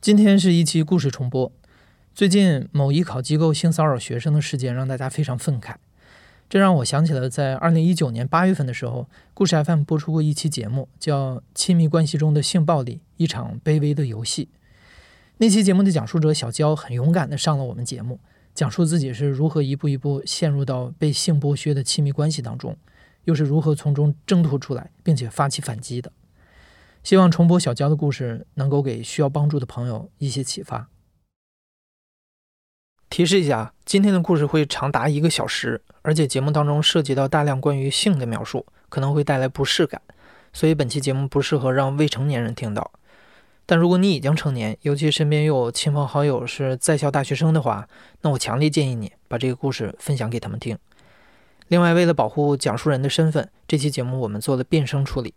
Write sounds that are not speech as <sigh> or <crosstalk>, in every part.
今天是一期故事重播。最近某艺考机构性骚扰学生的事件让大家非常愤慨，这让我想起了在二零一九年八月份的时候，故事 FM 播出过一期节目，叫《亲密关系中的性暴力：一场卑微的游戏》。那期节目的讲述者小娇很勇敢地上了我们节目，讲述自己是如何一步一步陷入到被性剥削的亲密关系当中，又是如何从中挣脱出来，并且发起反击的。希望重播小娇的故事能够给需要帮助的朋友一些启发。提示一下，今天的故事会长达一个小时，而且节目当中涉及到大量关于性的描述，可能会带来不适感，所以本期节目不适合让未成年人听到。但如果你已经成年，尤其身边又有亲朋好友是在校大学生的话，那我强烈建议你把这个故事分享给他们听。另外，为了保护讲述人的身份，这期节目我们做了变声处理。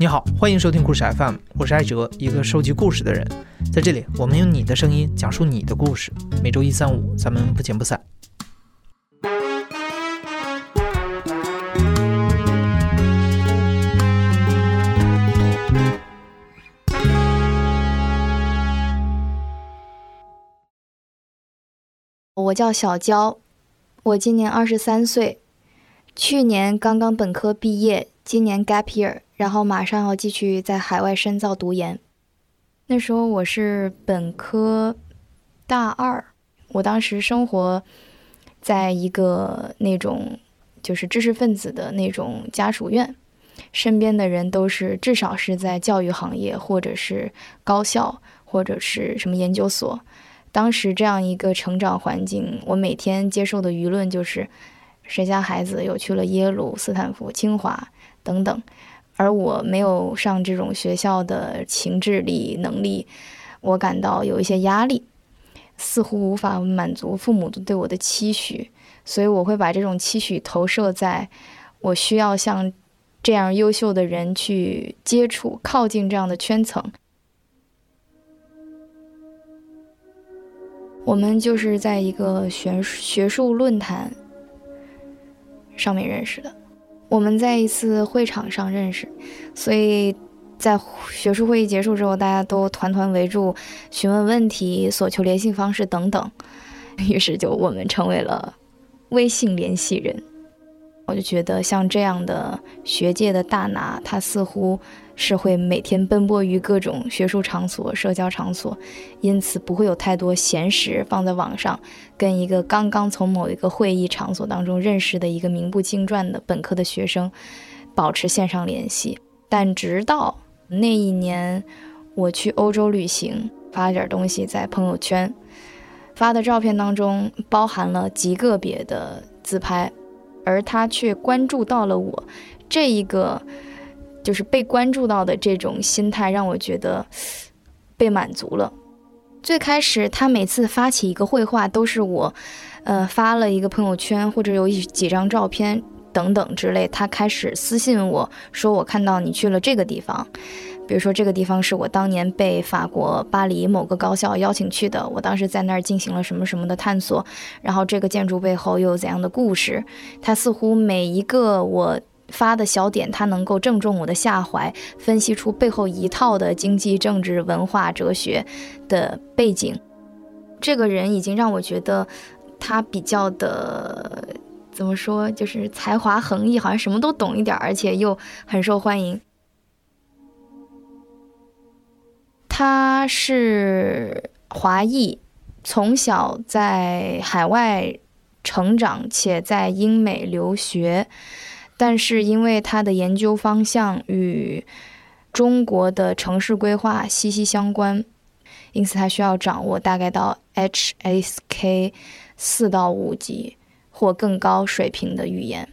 你好，欢迎收听故事 FM，我是艾哲，一个收集故事的人。在这里，我们用你的声音讲述你的故事。每周一、三、五，咱们不见不散。我叫小娇，我今年二十三岁，去年刚刚本科毕业，今年 gap year。然后马上要继续在海外深造读研。那时候我是本科大二，我当时生活在一个那种就是知识分子的那种家属院，身边的人都是至少是在教育行业，或者是高校，或者是什么研究所。当时这样一个成长环境，我每天接受的舆论就是谁家孩子又去了耶鲁、斯坦福、清华等等。而我没有上这种学校的情智力能力，我感到有一些压力，似乎无法满足父母对我的期许，所以我会把这种期许投射在我需要像这样优秀的人去接触、靠近这样的圈层。我们就是在一个学学术论坛上面认识的。我们在一次会场上认识，所以在学术会议结束之后，大家都团团围住，询问问题、索求联系方式等等，<laughs> 于是就我们成为了微信联系人。我就觉得像这样的学界的大拿，他似乎。是会每天奔波于各种学术场所、社交场所，因此不会有太多闲时放在网上跟一个刚刚从某一个会议场所当中认识的一个名不经传的本科的学生保持线上联系。但直到那一年我去欧洲旅行，发了点东西在朋友圈，发的照片当中包含了极个别的自拍，而他却关注到了我这一个。就是被关注到的这种心态，让我觉得被满足了。最开始，他每次发起一个绘画，都是我，呃，发了一个朋友圈，或者有一几张照片等等之类。他开始私信我说：“我看到你去了这个地方，比如说这个地方是我当年被法国巴黎某个高校邀请去的，我当时在那儿进行了什么什么的探索，然后这个建筑背后又有怎样的故事。”他似乎每一个我。发的小点，他能够正中我的下怀，分析出背后一套的经济、政治、文化、哲学的背景。这个人已经让我觉得他比较的怎么说，就是才华横溢，好像什么都懂一点，而且又很受欢迎。他是华裔，从小在海外成长，且在英美留学。但是因为他的研究方向与中国的城市规划息息相关，因此他需要掌握大概到 HSK 四到五级或更高水平的语言。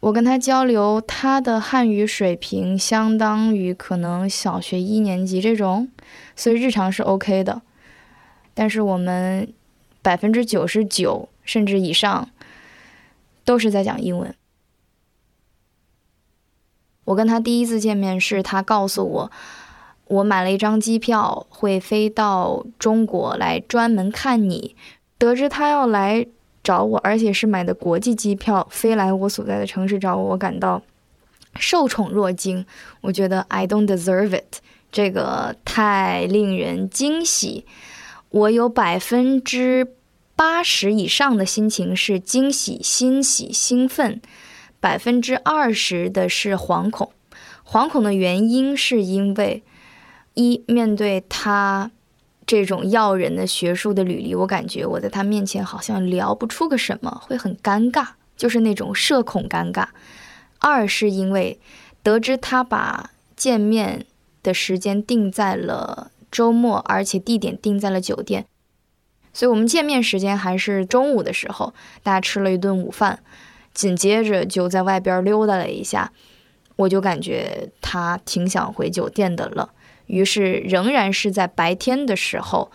我跟他交流，他的汉语水平相当于可能小学一年级这种，所以日常是 OK 的。但是我们百分之九十九甚至以上都是在讲英文。我跟他第一次见面是他告诉我，我买了一张机票会飞到中国来专门看你。得知他要来找我，而且是买的国际机票飞来我所在的城市找我，我感到受宠若惊。我觉得 I don't deserve it，这个太令人惊喜。我有百分之八十以上的心情是惊喜、欣喜、兴奋，百分之二十的是惶恐。惶恐的原因是因为一面对他。这种要人的学术的履历，我感觉我在他面前好像聊不出个什么，会很尴尬，就是那种社恐尴尬。二是因为得知他把见面的时间定在了周末，而且地点定在了酒店，所以我们见面时间还是中午的时候，大家吃了一顿午饭，紧接着就在外边溜达了一下，我就感觉他挺想回酒店的了。于是，仍然是在白天的时候，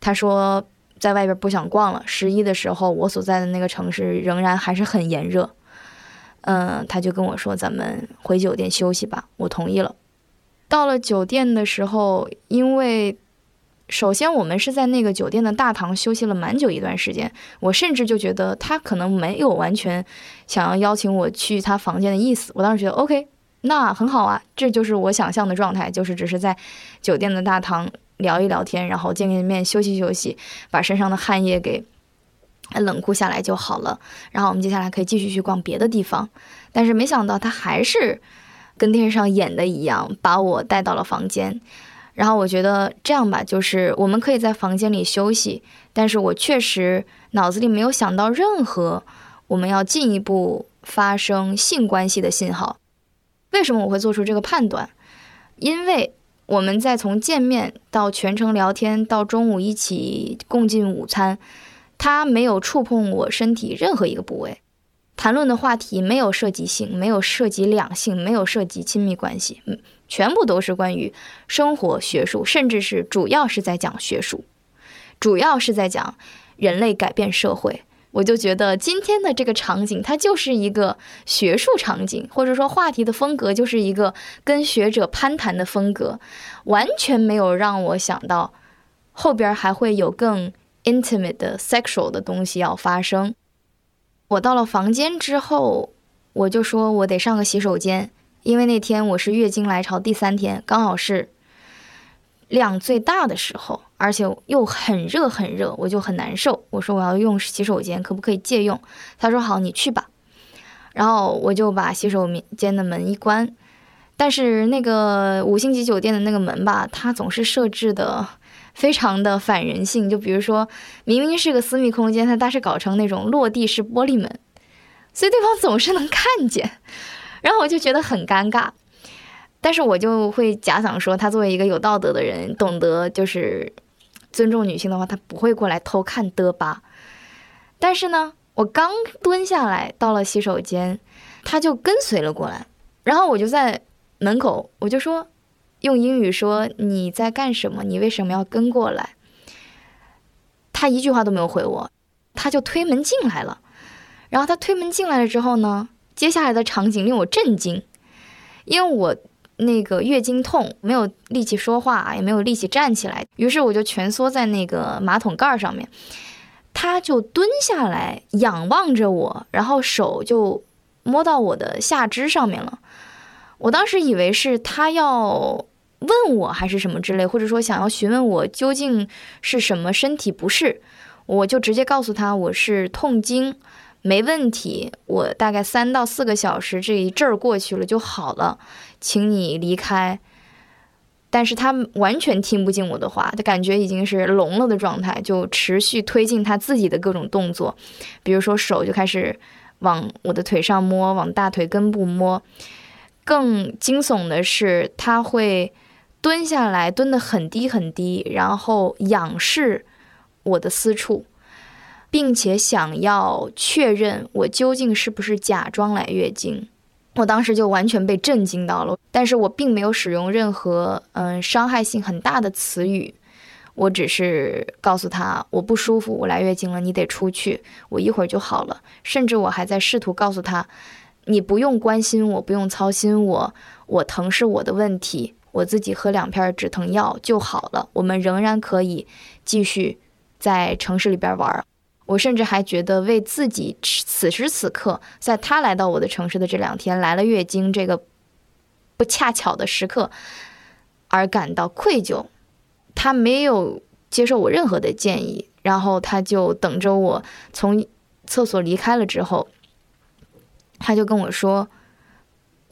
他说在外边不想逛了。十一的时候，我所在的那个城市仍然还是很炎热。嗯，他就跟我说：“咱们回酒店休息吧。”我同意了。到了酒店的时候，因为首先我们是在那个酒店的大堂休息了蛮久一段时间，我甚至就觉得他可能没有完全想要邀请我去他房间的意思。我当时觉得 OK。那很好啊，这就是我想象的状态，就是只是在酒店的大堂聊一聊天，然后见见面，休息休息，把身上的汗液给冷酷下来就好了。然后我们接下来可以继续去逛别的地方。但是没想到他还是跟电视上演的一样，把我带到了房间。然后我觉得这样吧，就是我们可以在房间里休息，但是我确实脑子里没有想到任何我们要进一步发生性关系的信号。为什么我会做出这个判断？因为我们在从见面到全程聊天到中午一起共进午餐，他没有触碰我身体任何一个部位，谈论的话题没有涉及性，没有涉及两性，没有涉及亲密关系，嗯，全部都是关于生活、学术，甚至是主要是在讲学术，主要是在讲人类改变社会。我就觉得今天的这个场景，它就是一个学术场景，或者说话题的风格就是一个跟学者攀谈的风格，完全没有让我想到后边还会有更 intimate 的 sexual 的东西要发生。我到了房间之后，我就说我得上个洗手间，因为那天我是月经来潮第三天，刚好是量最大的时候。而且又很热很热，我就很难受。我说我要用洗手间，可不可以借用？他说好，你去吧。然后我就把洗手间的门一关。但是那个五星级酒店的那个门吧，它总是设置的非常的反人性。就比如说明明是个私密空间，它但是搞成那种落地式玻璃门，所以对方总是能看见。然后我就觉得很尴尬。但是我就会假想说，他作为一个有道德的人，懂得就是。尊重女性的话，他不会过来偷看的吧？但是呢，我刚蹲下来到了洗手间，他就跟随了过来。然后我就在门口，我就说，用英语说你在干什么？你为什么要跟过来？他一句话都没有回我，他就推门进来了。然后他推门进来了之后呢，接下来的场景令我震惊，因为我。那个月经痛，没有力气说话，也没有力气站起来，于是我就蜷缩在那个马桶盖上面。他就蹲下来仰望着我，然后手就摸到我的下肢上面了。我当时以为是他要问我还是什么之类，或者说想要询问我究竟是什么身体不适，我就直接告诉他我是痛经。没问题，我大概三到四个小时这一阵儿过去了就好了，请你离开。但是他完全听不进我的话，他感觉已经是聋了的状态，就持续推进他自己的各种动作，比如说手就开始往我的腿上摸，往大腿根部摸。更惊悚的是，他会蹲下来，蹲得很低很低，然后仰视我的私处。并且想要确认我究竟是不是假装来月经，我当时就完全被震惊到了。但是我并没有使用任何嗯伤害性很大的词语，我只是告诉他我不舒服，我来月经了，你得出去，我一会儿就好了。甚至我还在试图告诉他，你不用关心我，不用操心我，我疼是我的问题，我自己喝两片止疼药就好了。我们仍然可以继续在城市里边玩。我甚至还觉得为自己此时此刻在他来到我的城市的这两天来了月经这个不恰巧的时刻而感到愧疚。他没有接受我任何的建议，然后他就等着我从厕所离开了之后，他就跟我说：“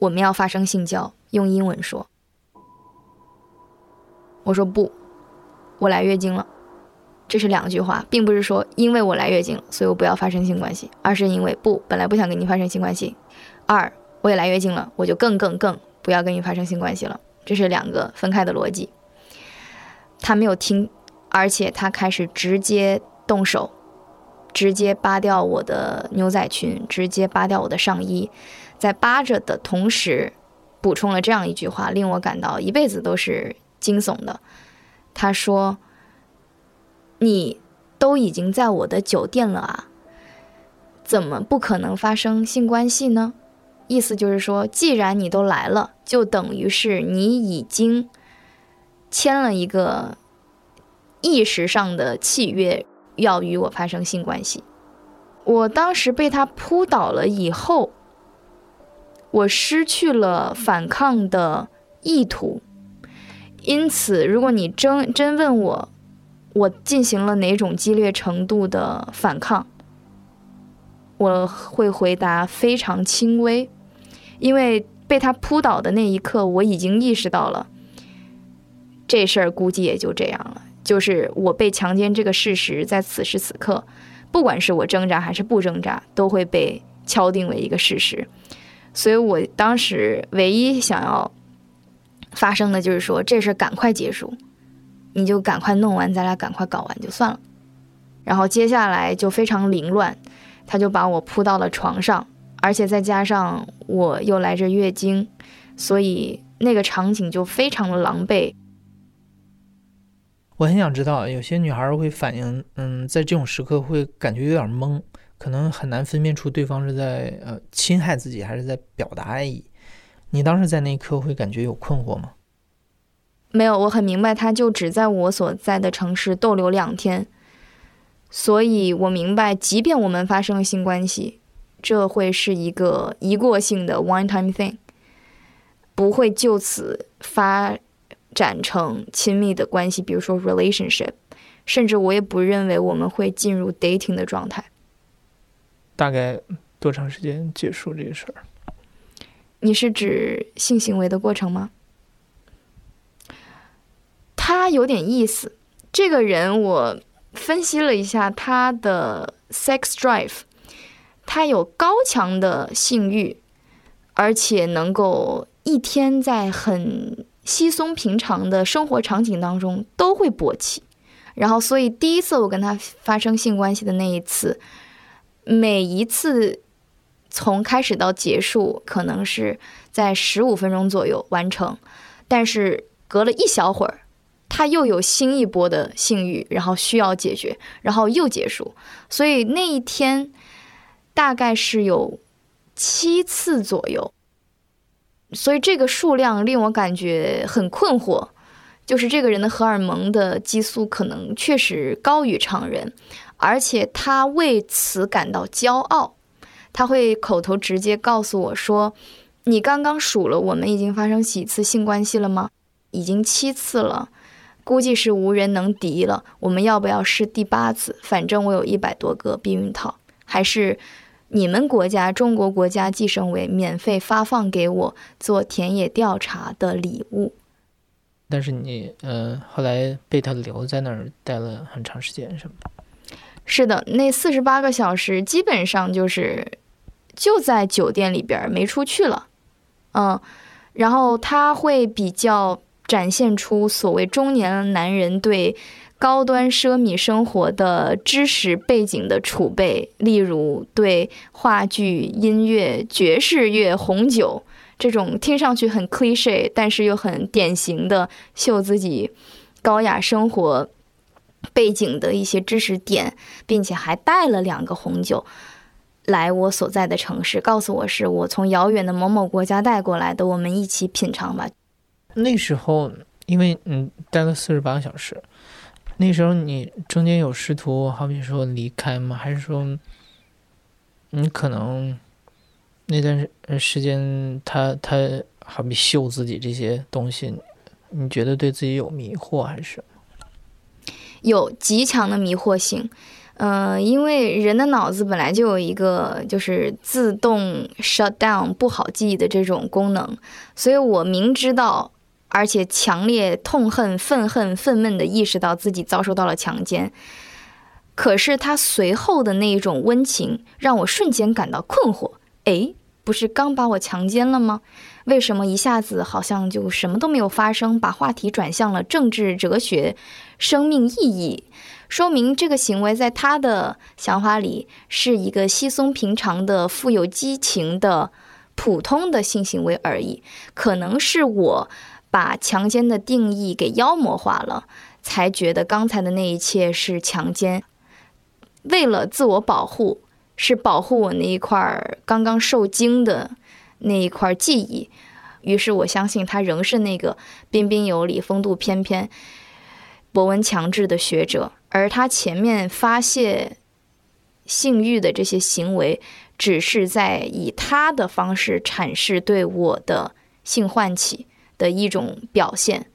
我们要发生性交。”用英文说。我说不，我来月经了。这是两句话，并不是说因为我来月经了，所以我不要发生性关系，而是因为不本来不想跟你发生性关系。二，我也来月经了，我就更更更不要跟你发生性关系了。这是两个分开的逻辑。他没有听，而且他开始直接动手，直接扒掉我的牛仔裙，直接扒掉我的上衣，在扒着的同时，补充了这样一句话，令我感到一辈子都是惊悚的。他说。你都已经在我的酒店了啊，怎么不可能发生性关系呢？意思就是说，既然你都来了，就等于是你已经签了一个意识上的契约，要与我发生性关系。我当时被他扑倒了以后，我失去了反抗的意图，因此，如果你真真问我。我进行了哪种激烈程度的反抗？我会回答非常轻微，因为被他扑倒的那一刻，我已经意识到了这事儿估计也就这样了。就是我被强奸这个事实，在此时此刻，不管是我挣扎还是不挣扎，都会被敲定为一个事实。所以我当时唯一想要发生的就是说，这事儿赶快结束。你就赶快弄完，咱俩赶快搞完就算了。然后接下来就非常凌乱，他就把我扑到了床上，而且再加上我又来着月经，所以那个场景就非常的狼狈。我很想知道，有些女孩会反应，嗯，在这种时刻会感觉有点懵，可能很难分辨出对方是在呃侵害自己还是在表达爱意。你当时在那一刻会感觉有困惑吗？没有，我很明白，他就只在我所在的城市逗留两天，所以我明白，即便我们发生了性关系，这会是一个一过性的 one-time thing，不会就此发展成亲密的关系，比如说 relationship，甚至我也不认为我们会进入 dating 的状态。大概多长时间结束这个事儿？你是指性行为的过程吗？他有点意思，这个人我分析了一下他的 sex drive，他有高强的性欲，而且能够一天在很稀松平常的生活场景当中都会勃起，然后所以第一次我跟他发生性关系的那一次，每一次从开始到结束可能是在十五分钟左右完成，但是隔了一小会儿。他又有新一波的性欲，然后需要解决，然后又结束，所以那一天大概是有七次左右，所以这个数量令我感觉很困惑，就是这个人的荷尔蒙的激素可能确实高于常人，而且他为此感到骄傲，他会口头直接告诉我说：“你刚刚数了，我们已经发生几次性关系了吗？已经七次了。”估计是无人能敌了。我们要不要试第八次？反正我有一百多个避孕套，还是你们国家中国国家计生委免费发放给我做田野调查的礼物。但是你呃，后来被他留在那儿待了很长时间，是吗？是的，那四十八个小时基本上就是就在酒店里边没出去了。嗯，然后他会比较。展现出所谓中年男人对高端奢靡生活的知识背景的储备，例如对话剧、音乐、爵士乐、红酒这种听上去很 cliche，但是又很典型的秀自己高雅生活背景的一些知识点，并且还带了两个红酒来我所在的城市，告诉我是我从遥远的某某国家带过来的，我们一起品尝吧。那时候，因为嗯待了四十八个小时，那时候你中间有试图，好比说离开吗？还是说你可能那段时间他他好比秀自己这些东西，你觉得对自己有迷惑还是什么？有极强的迷惑性。嗯，因为人的脑子本来就有一个就是自动 shut down 不好记忆的这种功能，所以我明知道，而且强烈痛恨、愤恨、愤懑的意识到自己遭受到了强奸。可是他随后的那一种温情，让我瞬间感到困惑。诶，不是刚把我强奸了吗？为什么一下子好像就什么都没有发生？把话题转向了政治、哲学、生命意义。说明这个行为在他的想法里是一个稀松平常的、富有激情的、普通的性行为而已。可能是我把强奸的定义给妖魔化了，才觉得刚才的那一切是强奸。为了自我保护，是保护我那一块儿刚刚受惊的那一块记忆。于是我相信他仍是那个彬彬有礼、风度翩翩、博闻强志的学者。而他前面发泄性欲的这些行为，只是在以他的方式阐释对我的性唤起的一种表现，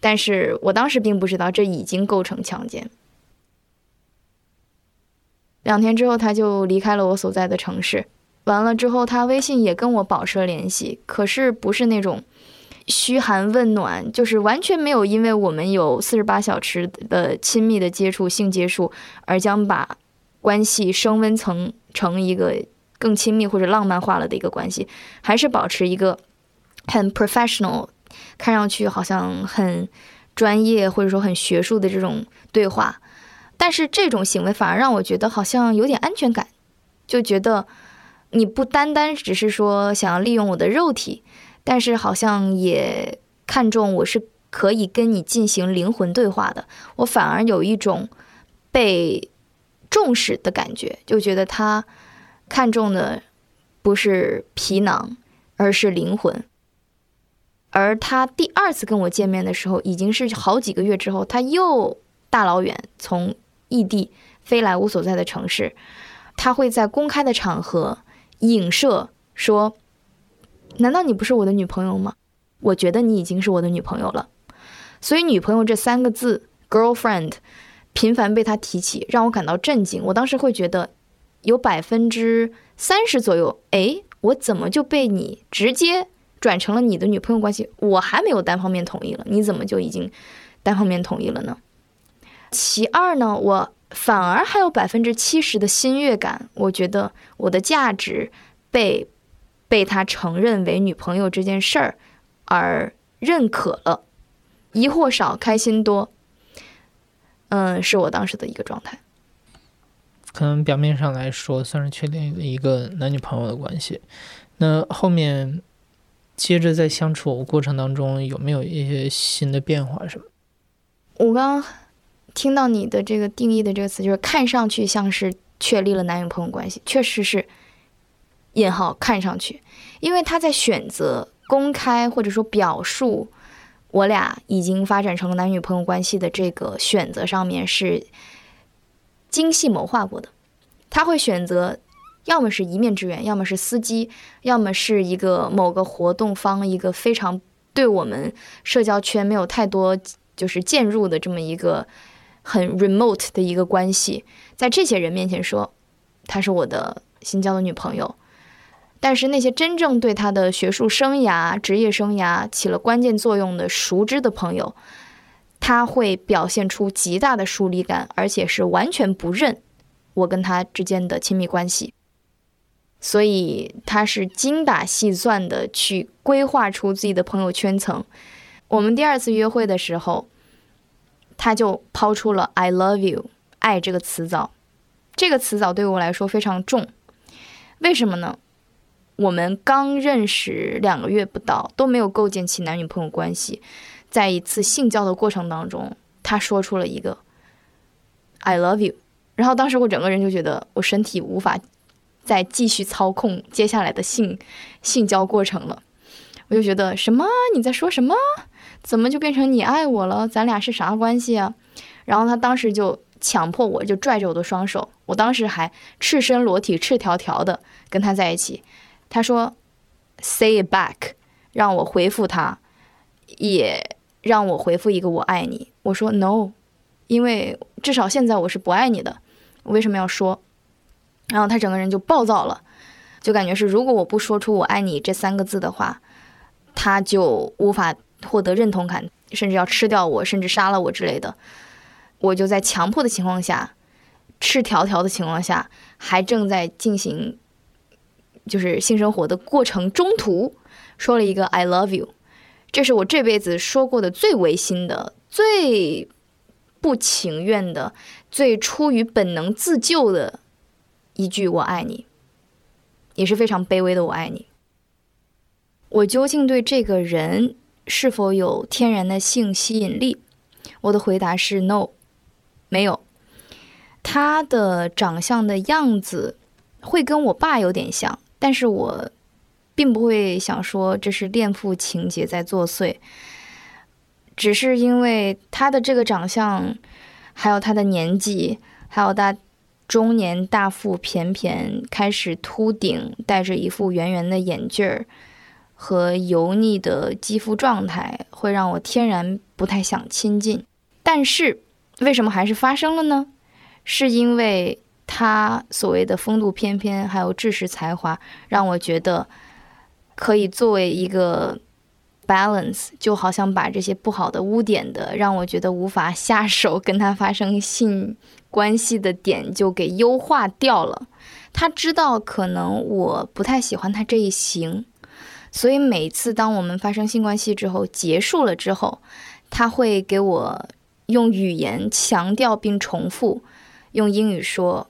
但是我当时并不知道这已经构成强奸。两天之后，他就离开了我所在的城市。完了之后，他微信也跟我保持了联系，可是不是那种。嘘寒问暖，就是完全没有因为我们有四十八小时的亲密的接触、性接触，而将把关系升温成成一个更亲密或者浪漫化了的一个关系，还是保持一个很 professional，看上去好像很专业或者说很学术的这种对话。但是这种行为反而让我觉得好像有点安全感，就觉得你不单单只是说想要利用我的肉体。但是好像也看重我是可以跟你进行灵魂对话的，我反而有一种被重视的感觉，就觉得他看重的不是皮囊，而是灵魂。而他第二次跟我见面的时候，已经是好几个月之后，他又大老远从异地飞来我所在的城市，他会在公开的场合影射说。难道你不是我的女朋友吗？我觉得你已经是我的女朋友了。所以“女朋友”这三个字，“girlfriend”，频繁被他提起，让我感到震惊。我当时会觉得，有百分之三十左右，哎，我怎么就被你直接转成了你的女朋友关系？我还没有单方面同意了，你怎么就已经单方面同意了呢？其二呢，我反而还有百分之七十的新悦感，我觉得我的价值被。被他承认为女朋友这件事儿而认可了，疑惑少，开心多。嗯，是我当时的一个状态。可能表面上来说算是确定一个男女朋友的关系，那后面接着在相处过程当中有没有一些新的变化什么？我刚刚听到你的这个定义的这个词，就是看上去像是确立了男女朋友关系，确实是。引号看上去，因为他在选择公开或者说表述我俩已经发展成了男女朋友关系的这个选择上面是精细谋划过的。他会选择要么是一面之缘，要么是司机，要么是一个某个活动方，一个非常对我们社交圈没有太多就是渐入的这么一个很 remote 的一个关系，在这些人面前说她是我的新交的女朋友。但是那些真正对他的学术生涯、职业生涯起了关键作用的熟知的朋友，他会表现出极大的疏离感，而且是完全不认我跟他之间的亲密关系。所以他是精打细算的去规划出自己的朋友圈层。我们第二次约会的时候，他就抛出了 “I love you”，爱这个词藻。这个词藻对我来说非常重，为什么呢？我们刚认识两个月不到，都没有构建起男女朋友关系，在一次性交的过程当中，他说出了一个 “I love you”，然后当时我整个人就觉得我身体无法再继续操控接下来的性性交过程了，我就觉得什么你在说什么？怎么就变成你爱我了？咱俩是啥关系啊？然后他当时就强迫我，就拽着我的双手，我当时还赤身裸体、赤条条的跟他在一起。他说：“Say it back，让我回复他，也让我回复一个我爱你。”我说：“No，因为至少现在我是不爱你的，我为什么要说？”然后他整个人就暴躁了，就感觉是如果我不说出“我爱你”这三个字的话，他就无法获得认同感，甚至要吃掉我，甚至杀了我之类的。我就在强迫的情况下，赤条条的情况下，还正在进行。就是性生活的过程中途说了一个 "I love you"，这是我这辈子说过的最违心的、最不情愿的、最出于本能自救的一句“我爱你”，也是非常卑微的“我爱你”。我究竟对这个人是否有天然的性吸引力？我的回答是 “no”，没有。他的长相的样子会跟我爸有点像。但是我并不会想说这是恋父情节在作祟，只是因为他的这个长相，还有他的年纪，还有他中年大腹便便开始秃顶，戴着一副圆圆的眼镜儿和油腻的肌肤状态，会让我天然不太想亲近。但是为什么还是发生了呢？是因为。他所谓的风度翩翩，还有知识才华，让我觉得可以作为一个 balance，就好像把这些不好的污点的，让我觉得无法下手跟他发生性关系的点，就给优化掉了。他知道可能我不太喜欢他这一型，所以每次当我们发生性关系之后结束了之后，他会给我用语言强调并重复，用英语说。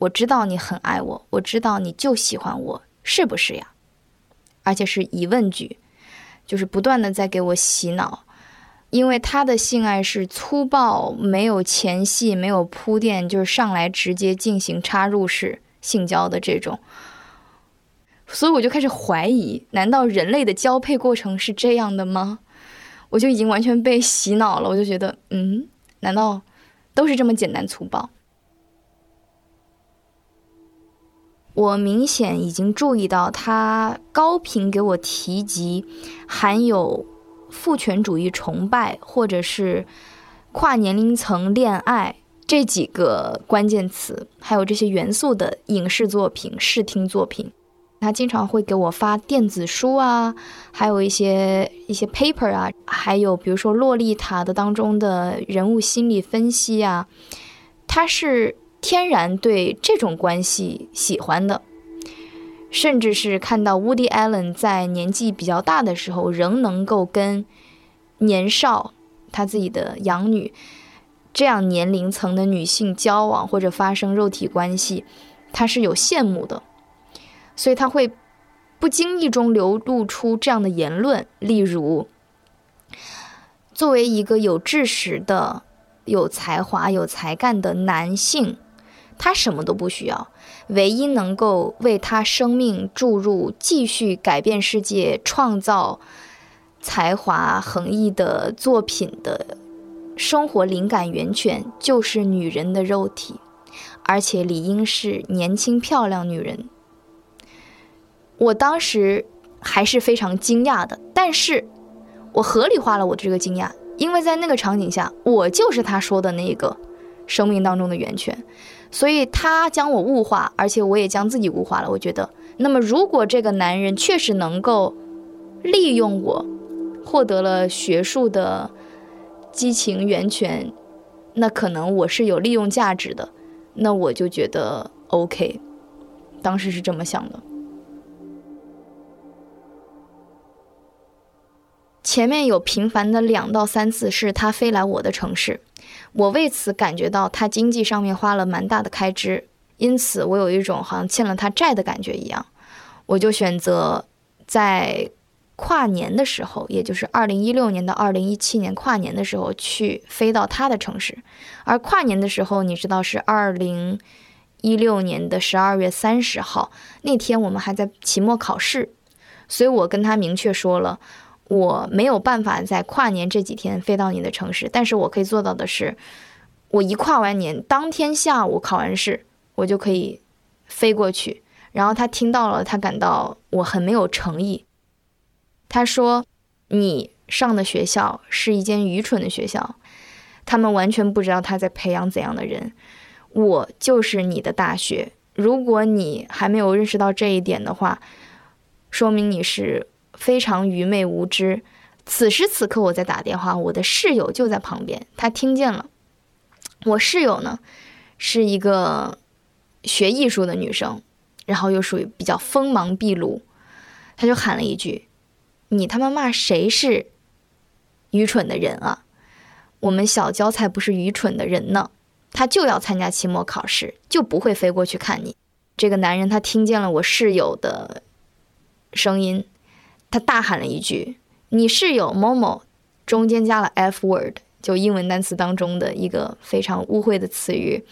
我知道你很爱我，我知道你就喜欢我，是不是呀？而且是疑问句，就是不断的在给我洗脑。因为他的性爱是粗暴，没有前戏，没有铺垫，就是上来直接进行插入式性交的这种。所以我就开始怀疑，难道人类的交配过程是这样的吗？我就已经完全被洗脑了，我就觉得，嗯，难道都是这么简单粗暴？我明显已经注意到，他高频给我提及含有父权主义崇拜或者是跨年龄层恋爱这几个关键词，还有这些元素的影视作品、视听作品。他经常会给我发电子书啊，还有一些一些 paper 啊，还有比如说《洛丽塔》的当中的人物心理分析啊，他是。天然对这种关系喜欢的，甚至是看到 Woody Allen 在年纪比较大的时候，仍能够跟年少他自己的养女这样年龄层的女性交往或者发生肉体关系，他是有羡慕的，所以他会不经意中流露出这样的言论，例如，作为一个有知识的、有才华、有才干的男性。他什么都不需要，唯一能够为他生命注入、继续改变世界、创造才华横溢的作品的生活灵感源泉，就是女人的肉体，而且理应是年轻漂亮女人。我当时还是非常惊讶的，但是我合理化了我的这个惊讶，因为在那个场景下，我就是他说的那个生命当中的源泉。所以他将我物化，而且我也将自己物化了。我觉得，那么如果这个男人确实能够利用我，获得了学术的激情源泉，那可能我是有利用价值的，那我就觉得 OK。当时是这么想的。前面有频繁的两到三次是他飞来我的城市。我为此感觉到他经济上面花了蛮大的开支，因此我有一种好像欠了他债的感觉一样。我就选择在跨年的时候，也就是二零一六年到二零一七年跨年的时候去飞到他的城市。而跨年的时候，你知道是二零一六年的十二月三十号那天，我们还在期末考试，所以我跟他明确说了。我没有办法在跨年这几天飞到你的城市，但是我可以做到的是，我一跨完年，当天下午考完试，我就可以飞过去。然后他听到了，他感到我很没有诚意。他说：“你上的学校是一间愚蠢的学校，他们完全不知道他在培养怎样的人。我就是你的大学。如果你还没有认识到这一点的话，说明你是非常愚昧无知。”此时此刻，我在打电话，我的室友就在旁边，他听见了。我室友呢，是一个学艺术的女生。然后又属于比较锋芒毕露，他就喊了一句：“你他妈骂谁是愚蠢的人啊？我们小娇才不是愚蠢的人呢，他就要参加期末考试，就不会飞过去看你。”这个男人他听见了我室友的声音，他大喊了一句：“你室友某某，中间加了 F word，就英文单词当中的一个非常污秽的词语，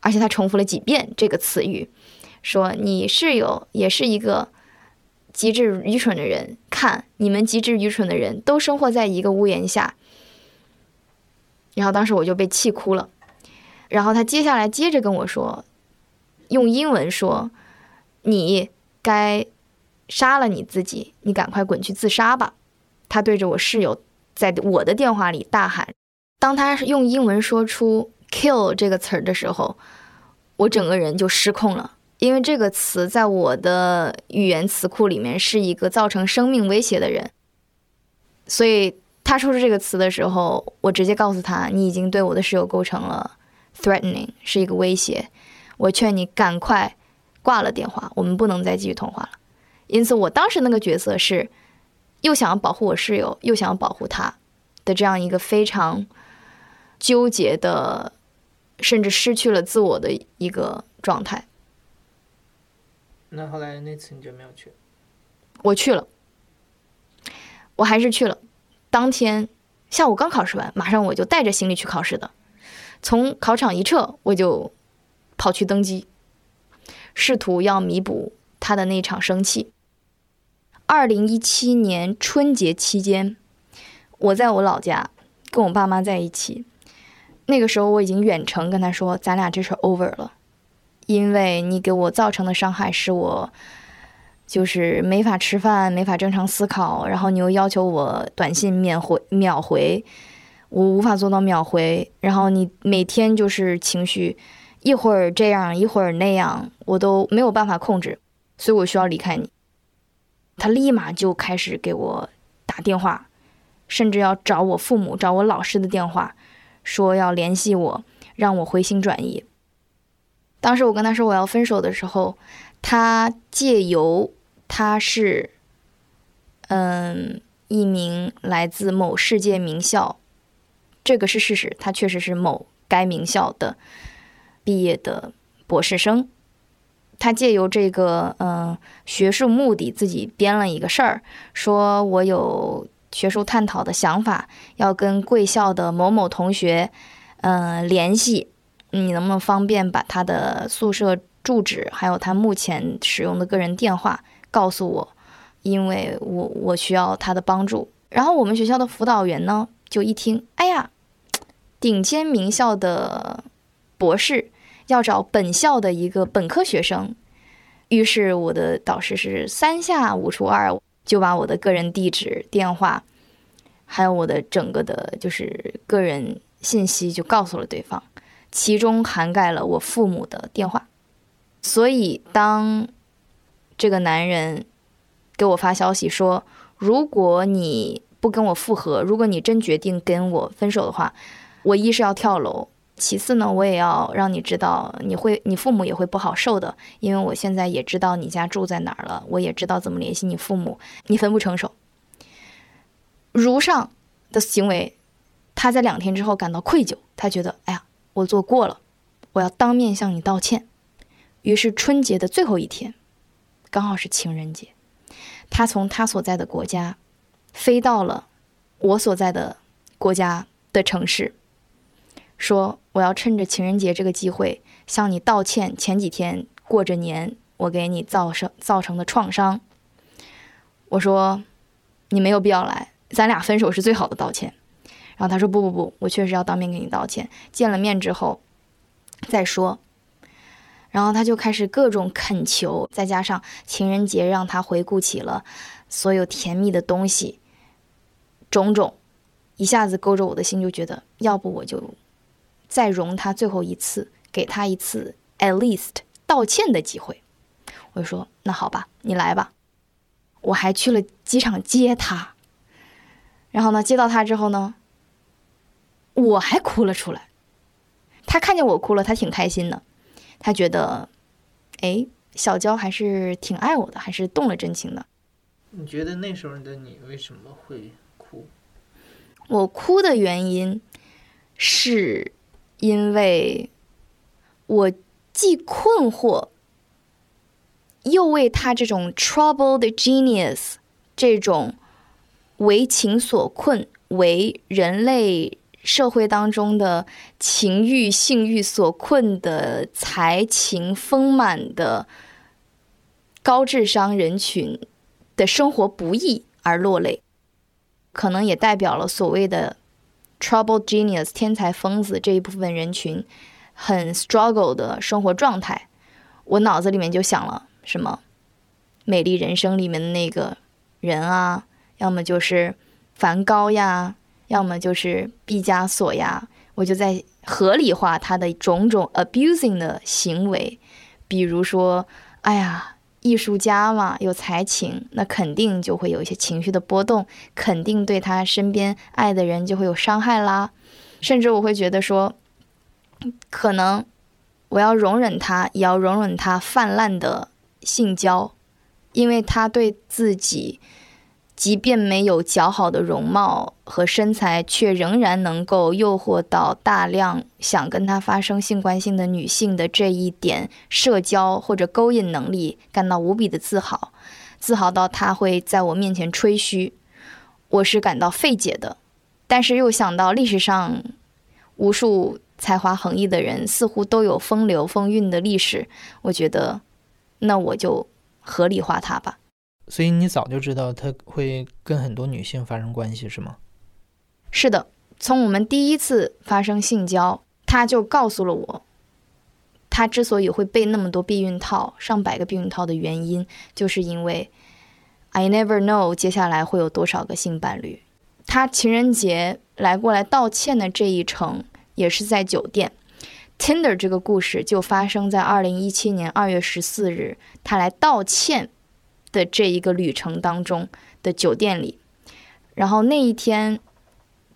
而且他重复了几遍这个词语。”说你室友也是一个极致愚蠢的人，看你们极致愚蠢的人都生活在一个屋檐下。然后当时我就被气哭了。然后他接下来接着跟我说，用英文说：“你该杀了你自己，你赶快滚去自杀吧。”他对着我室友在我的电话里大喊。当他用英文说出 “kill” 这个词儿的时候，我整个人就失控了。因为这个词在我的语言词库里面是一个造成生命威胁的人，所以他说出这个词的时候，我直接告诉他：“你已经对我的室友构成了 threatening，是一个威胁。我劝你赶快挂了电话，我们不能再继续通话了。”因此，我当时那个角色是又想要保护我室友，又想要保护他的这样一个非常纠结的，甚至失去了自我的一个状态。那后来那次你就没有去？我去了，我还是去了。当天下午刚考试完，马上我就带着行李去考试的。从考场一撤，我就跑去登机，试图要弥补他的那场生气。二零一七年春节期间，我在我老家跟我爸妈在一起。那个时候我已经远程跟他说：“咱俩这事 over 了。”因为你给我造成的伤害，是我就是没法吃饭，没法正常思考。然后你又要求我短信免回秒回，我无法做到秒回。然后你每天就是情绪一会儿这样一会儿那样，我都没有办法控制，所以我需要离开你。他立马就开始给我打电话，甚至要找我父母、找我老师的电话，说要联系我，让我回心转意。当时我跟他说我要分手的时候，他借由他是，嗯，一名来自某世界名校，这个是事实，他确实是某该名校的毕业的博士生。他借由这个嗯学术目的，自己编了一个事儿，说我有学术探讨的想法，要跟贵校的某某同学嗯联系。你能不能方便把他的宿舍住址，还有他目前使用的个人电话告诉我？因为我我需要他的帮助。然后我们学校的辅导员呢，就一听，哎呀，顶尖名校的博士要找本校的一个本科学生，于是我的导师是三下五除二就把我的个人地址、电话，还有我的整个的，就是个人信息就告诉了对方。其中涵盖了我父母的电话，所以当这个男人给我发消息说：“如果你不跟我复合，如果你真决定跟我分手的话，我一是要跳楼，其次呢，我也要让你知道你会，你父母也会不好受的，因为我现在也知道你家住在哪儿了，我也知道怎么联系你父母，你分不成手。”如上的行为，他在两天之后感到愧疚，他觉得：“哎呀。”我做过了，我要当面向你道歉。于是春节的最后一天，刚好是情人节，他从他所在的国家飞到了我所在的国家的城市，说我要趁着情人节这个机会向你道歉。前几天过着年，我给你造成造成的创伤。我说你没有必要来，咱俩分手是最好的道歉。然后他说不不不，我确实要当面给你道歉，见了面之后再说。然后他就开始各种恳求，再加上情人节让他回顾起了所有甜蜜的东西，种种，一下子勾着我的心，就觉得要不我就再容他最后一次，给他一次 at least 道歉的机会。我就说那好吧，你来吧。我还去了机场接他，然后呢，接到他之后呢，我还哭了出来。他看见我哭了，他挺开心的。他觉得，哎，小娇还是挺爱我的，还是动了真情的。你觉得那时候的你为什么会哭？我哭的原因，是因为我既困惑，又为他这种 troubled genius 这种为情所困，为人类。社会当中的情欲、性欲所困的才情丰满的高智商人群的生活不易而落泪，可能也代表了所谓的 trouble genius 天才疯子这一部分人群很 struggle 的生活状态。我脑子里面就想了什么《美丽人生》里面的那个人啊，要么就是梵高呀。要么就是毕加索呀，我就在合理化他的种种 abusing 的行为，比如说，哎呀，艺术家嘛，有才情，那肯定就会有一些情绪的波动，肯定对他身边爱的人就会有伤害啦，甚至我会觉得说，可能我要容忍他，也要容忍他泛滥的性交，因为他对自己。即便没有姣好的容貌和身材，却仍然能够诱惑到大量想跟他发生性关系的女性的这一点社交或者勾引能力，感到无比的自豪，自豪到他会在我面前吹嘘，我是感到费解的。但是又想到历史上无数才华横溢的人似乎都有风流风韵的历史，我觉得，那我就合理化他吧。所以你早就知道他会跟很多女性发生关系，是吗？是的，从我们第一次发生性交，他就告诉了我，他之所以会备那么多避孕套，上百个避孕套的原因，就是因为 I never know 接下来会有多少个性伴侣。他情人节来过来道歉的这一程，也是在酒店。Tinder 这个故事就发生在二零一七年二月十四日，他来道歉。的这一个旅程当中的酒店里，然后那一天，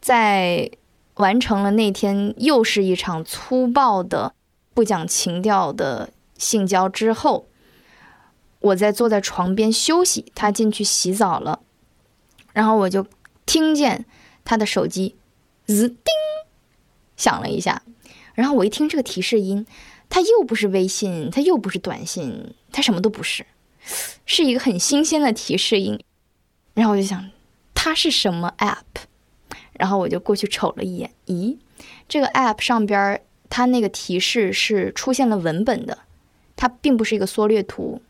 在完成了那天又是一场粗暴的、不讲情调的性交之后，我在坐在床边休息，他进去洗澡了，然后我就听见他的手机滋叮响了一下，然后我一听这个提示音，他又不是微信，他又不是短信，他什么都不是。是一个很新鲜的提示音，然后我就想，它是什么 app？然后我就过去瞅了一眼，咦，这个 app 上边它那个提示是出现了文本的，它并不是一个缩略图，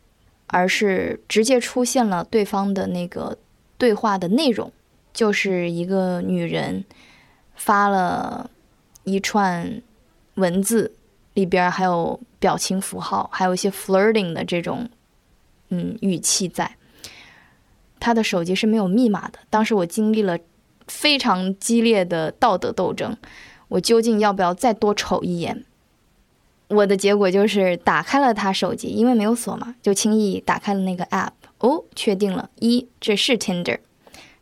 而是直接出现了对方的那个对话的内容，就是一个女人发了一串文字，里边还有表情符号，还有一些 flirting 的这种。嗯，语气在。他的手机是没有密码的。当时我经历了非常激烈的道德斗争，我究竟要不要再多瞅一眼？我的结果就是打开了他手机，因为没有锁嘛，就轻易打开了那个 app。哦，确定了，一这是 Tinder。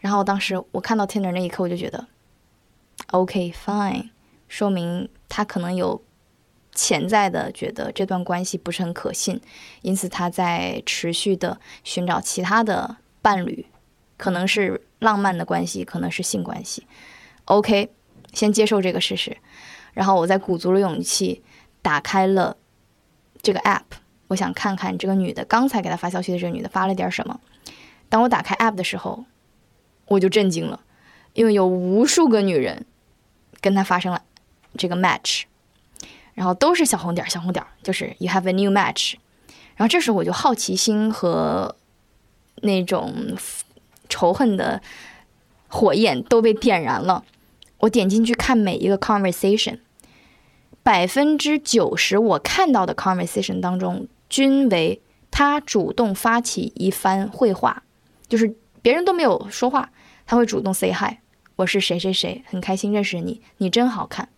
然后当时我看到 Tinder 那一刻，我就觉得，OK fine，说明他可能有。潜在的觉得这段关系不是很可信，因此他在持续的寻找其他的伴侣，可能是浪漫的关系，可能是性关系。OK，先接受这个事实，然后我再鼓足了勇气打开了这个 App，我想看看这个女的刚才给他发消息的这个女的发了点什么。当我打开 App 的时候，我就震惊了，因为有无数个女人跟他发生了这个 match。然后都是小红点儿，小红点儿，就是 you have a new match。然后这时候我就好奇心和那种仇恨的火焰都被点燃了。我点进去看每一个 conversation，百分之九十我看到的 conversation 当中，均为他主动发起一番会话，就是别人都没有说话，他会主动 say hi，我是谁谁谁，很开心认识你，你真好看。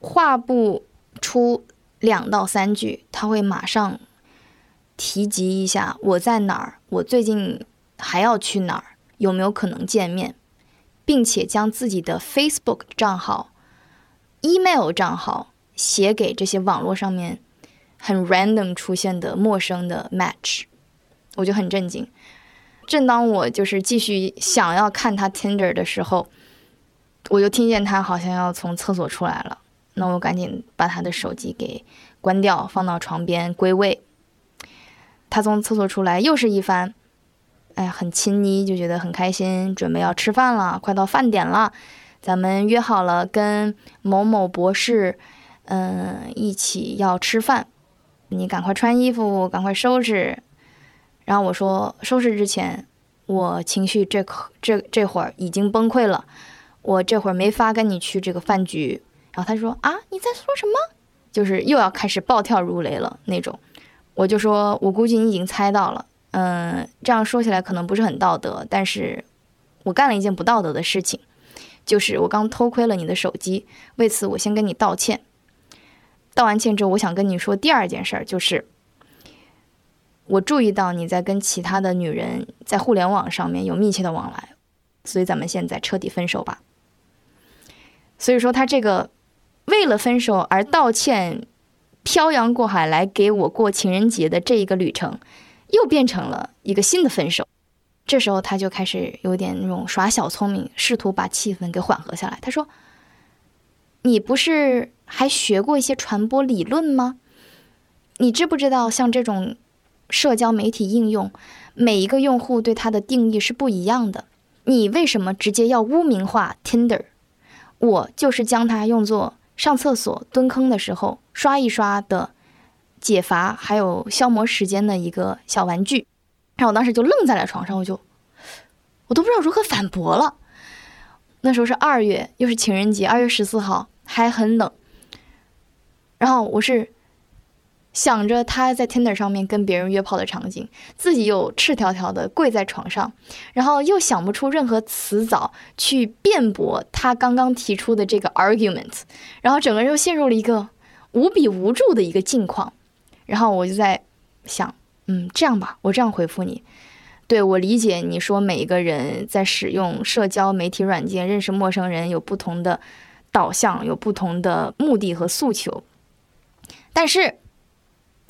话不出两到三句，他会马上提及一下我在哪儿，我最近还要去哪儿，有没有可能见面，并且将自己的 Facebook 账号、email 账号写给这些网络上面很 random 出现的陌生的 match，我就很震惊。正当我就是继续想要看他 Tinder 的时候，我就听见他好像要从厕所出来了。那我赶紧把他的手机给关掉，放到床边归位。他从厕所出来，又是一番，哎，很亲昵，就觉得很开心，准备要吃饭了，快到饭点了，咱们约好了跟某某博士，嗯，一起要吃饭，你赶快穿衣服，赶快收拾。然后我说，收拾之前，我情绪这可这这会儿已经崩溃了，我这会儿没法跟你去这个饭局。然后他说啊，你在说什么？就是又要开始暴跳如雷了那种。我就说，我估计你已经猜到了。嗯，这样说起来可能不是很道德，但是我干了一件不道德的事情，就是我刚偷窥了你的手机。为此，我先跟你道歉。道完歉之后，我想跟你说第二件事儿，就是我注意到你在跟其他的女人在互联网上面有密切的往来，所以咱们现在彻底分手吧。所以说，他这个。为了分手而道歉，漂洋过海来给我过情人节的这一个旅程，又变成了一个新的分手。这时候他就开始有点那种耍小聪明，试图把气氛给缓和下来。他说：“你不是还学过一些传播理论吗？你知不知道，像这种社交媒体应用，每一个用户对它的定义是不一样的。你为什么直接要污名化 Tinder？我就是将它用作……”上厕所蹲坑的时候刷一刷的解乏还有消磨时间的一个小玩具，然后我当时就愣在了床上，我就我都不知道如何反驳了。那时候是二月，又是情人节，二月十四号还很冷，然后我是。想着他在 Tinder 上面跟别人约炮的场景，自己又赤条条的跪在床上，然后又想不出任何词藻去辩驳他刚刚提出的这个 argument，然后整个人又陷入了一个无比无助的一个境况。然后我就在想，嗯，这样吧，我这样回复你，对我理解你说每一个人在使用社交媒体软件认识陌生人有不同的导向，有不同的目的和诉求，但是。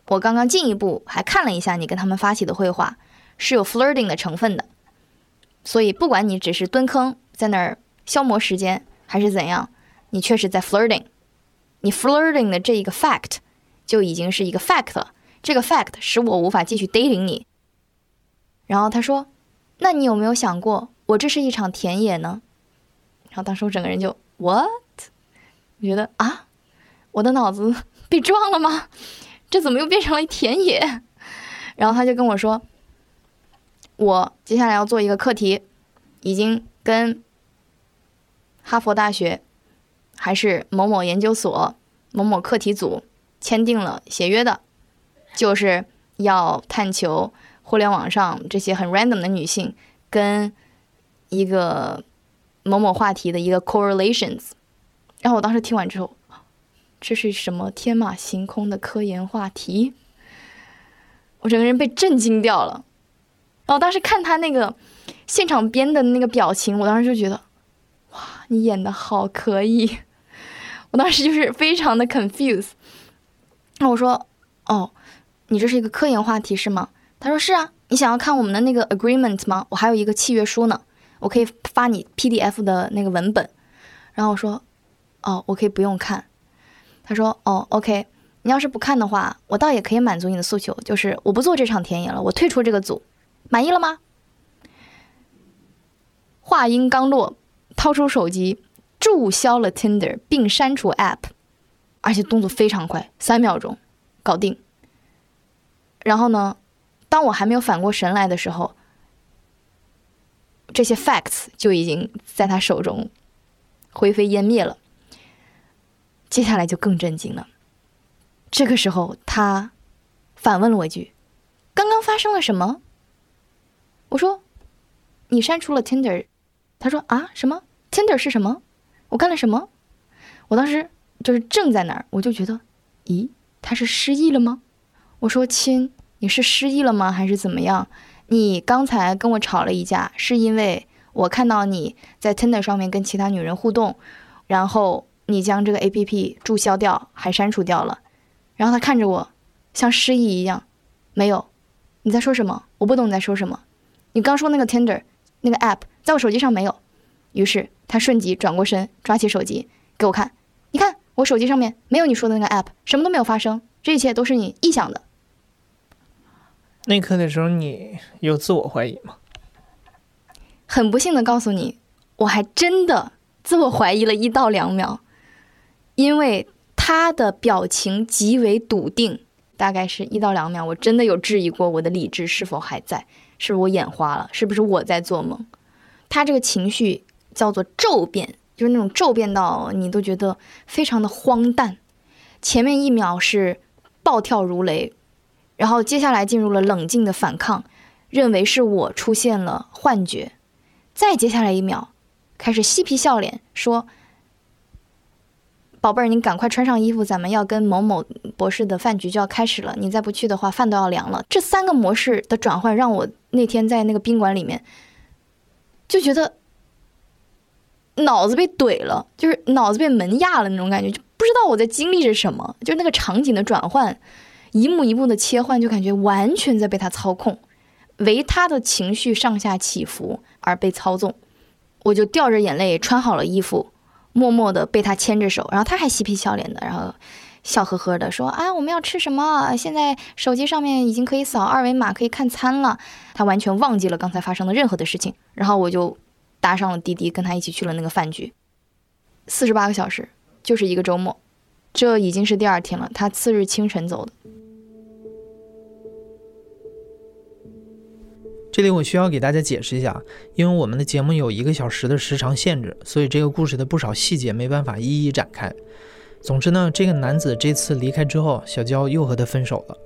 我刚刚进一步还看了一下你跟他们发起的会话，是有 flirting 的成分的，所以不管你只是蹲坑在那儿消磨时间，还是怎样，你确实在 flirting。你 flirting 的这一个 fact 就已经是一个 fact 了，这个 fact 使我无法继续 dating 你。然后他说：“那你有没有想过，我这是一场田野呢？”然后当时我整个人就 what？我觉得啊，我的脑子 <laughs> 被撞了吗？这怎么又变成了田野？然后他就跟我说：“我接下来要做一个课题，已经跟哈佛大学还是某某研究所某某课题组签订了协约的，就是要探求互联网上这些很 random 的女性跟一个某某话题的一个 correlations。”然后我当时听完之后。这是什么天马行空的科研话题？我整个人被震惊掉了。然后当时看他那个现场编的那个表情，我当时就觉得，哇，你演的好可以！我当时就是非常的 confuse。那我说，哦，你这是一个科研话题是吗？他说是啊。你想要看我们的那个 agreement 吗？我还有一个契约书呢，我可以发你 PDF 的那个文本。然后我说，哦，我可以不用看。他说：“哦，OK，你要是不看的话，我倒也可以满足你的诉求，就是我不做这场田野了，我退出这个组，满意了吗？”话音刚落，掏出手机注销了 Tinder，并删除 App，而且动作非常快，三秒钟搞定。然后呢，当我还没有反过神来的时候，这些 facts 就已经在他手中灰飞烟灭了。接下来就更震惊了。这个时候，他反问了我一句：“刚刚发生了什么？”我说：“你删除了 Tinder。”他说：“啊，什么 Tinder 是什么？我干了什么？”我当时就是正在那儿，我就觉得，咦，他是失忆了吗？我说：“亲，你是失忆了吗？还是怎么样？你刚才跟我吵了一架，是因为我看到你在 Tinder 上面跟其他女人互动，然后你将这个 APP 注销掉，还删除掉了。然后他看着我，像失忆一样，没有。你在说什么？我不懂你在说什么。你刚说那个 Tinder 那个 app 在我手机上没有。于是他瞬即转过身，抓起手机给我看。你看我手机上面没有你说的那个 app，什么都没有发生，这一切都是你臆想的。那一刻的时候，你有自我怀疑吗？很不幸的告诉你，我还真的自我怀疑了一到两秒，因为他的表情极为笃定，大概是一到两秒，我真的有质疑过我的理智是否还在，是不是我眼花了，是不是我在做梦？他这个情绪叫做骤变，就是那种骤变到你都觉得非常的荒诞。前面一秒是暴跳如雷。然后接下来进入了冷静的反抗，认为是我出现了幻觉。再接下来一秒，开始嬉皮笑脸说：“宝贝儿，你赶快穿上衣服，咱们要跟某某博士的饭局就要开始了。你再不去的话，饭都要凉了。”这三个模式的转换，让我那天在那个宾馆里面就觉得脑子被怼了，就是脑子被门压了那种感觉，就不知道我在经历着什么，就那个场景的转换。一幕一幕的切换，就感觉完全在被他操控，为他的情绪上下起伏而被操纵。我就掉着眼泪穿好了衣服，默默的被他牵着手，然后他还嬉皮笑脸的，然后笑呵呵的说：“啊，我们要吃什么？现在手机上面已经可以扫二维码，可以看餐了。”他完全忘记了刚才发生的任何的事情。然后我就搭上了滴滴，跟他一起去了那个饭局。四十八个小时，就是一个周末。这已经是第二天了，他次日清晨走的。这里我需要给大家解释一下，因为我们的节目有一个小时的时长限制，所以这个故事的不少细节没办法一一展开。总之呢，这个男子这次离开之后，小娇又和他分手了。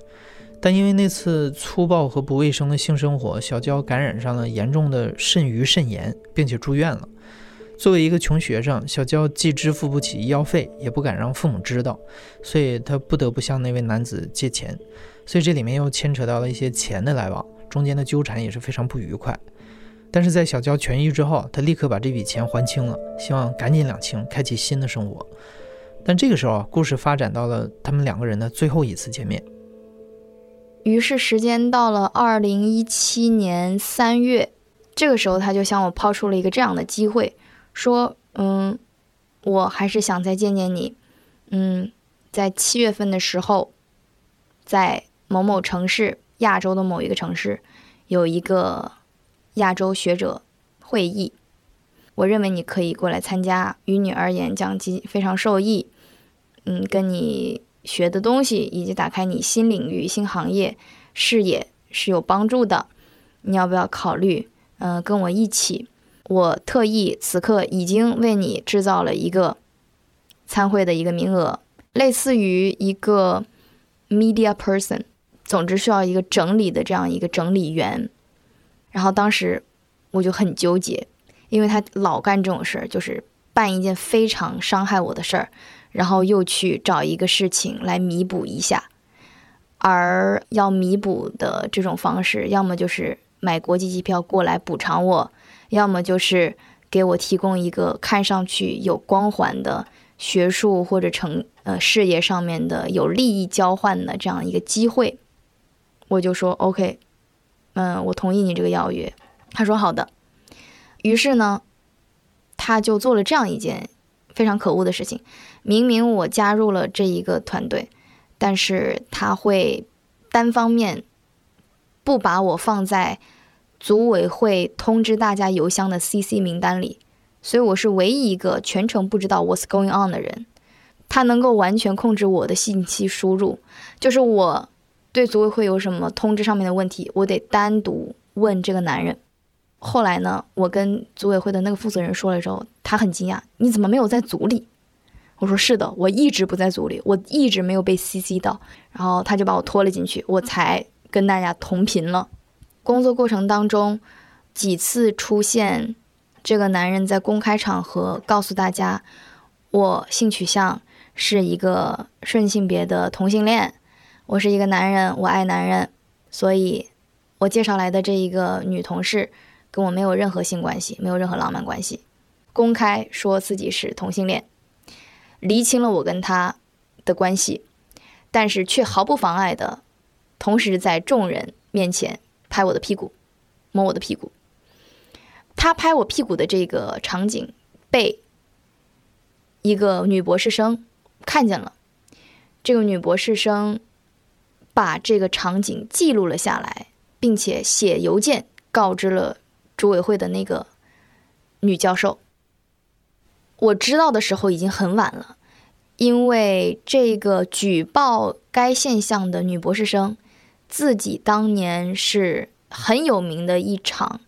但因为那次粗暴和不卫生的性生活，小娇感染上了严重的肾盂肾炎，并且住院了。作为一个穷学生，小娇既支付不起医药费，也不敢让父母知道，所以她不得不向那位男子借钱。所以这里面又牵扯到了一些钱的来往。中间的纠缠也是非常不愉快，但是在小娇痊愈之后，他立刻把这笔钱还清了，希望赶紧两清，开启新的生活。但这个时候，故事发展到了他们两个人的最后一次见面。于是时间到了二零一七年三月，这个时候他就向我抛出了一个这样的机会，说：“嗯，我还是想再见见你。嗯，在七月份的时候，在某某城市。”亚洲的某一个城市有一个亚洲学者会议，我认为你可以过来参加，于你而言将极非常受益。嗯，跟你学的东西以及打开你新领域、新行业视野是有帮助的。你要不要考虑？嗯，跟我一起。我特意此刻已经为你制造了一个参会的一个名额，类似于一个 media person。总之需要一个整理的这样一个整理员，然后当时我就很纠结，因为他老干这种事儿，就是办一件非常伤害我的事儿，然后又去找一个事情来弥补一下，而要弥补的这种方式，要么就是买国际机票过来补偿我，要么就是给我提供一个看上去有光环的学术或者成呃事业上面的有利益交换的这样一个机会。我就说 OK，嗯，我同意你这个邀约。他说好的。于是呢，他就做了这样一件非常可恶的事情。明明我加入了这一个团队，但是他会单方面不把我放在组委会通知大家邮箱的 CC 名单里，所以我是唯一一个全程不知道 What's going on 的人。他能够完全控制我的信息输入，就是我。对组委会有什么通知上面的问题，我得单独问这个男人。后来呢，我跟组委会的那个负责人说了之后，他。很惊讶，你怎么没有在组里？我说是的，我一直不在组里，我一直没有被 CC 到。然后他就把我拖了进去，我才跟大家同频了。工作过程当中，几次出现这个男人在公开场合告诉大家，我性取向是一个顺性别的同性恋，我是一个男人，我爱男人，所以，我介绍来的这一个女同事跟我没有任何性关系，没有任何浪漫关系，公开说自己是同性恋。厘清了我跟他的关系，但是却毫不妨碍的，同时在众人面前拍我的屁股，摸我的屁股。他拍我屁股的这个场景被一个女博士生看见了，这个女博士生把这个场景记录了下来，并且写邮件告知了组委会的那个女教授。我知道的时候已经很晚了，因为这个举报该现象的女博士生，自己当年是很有名的一场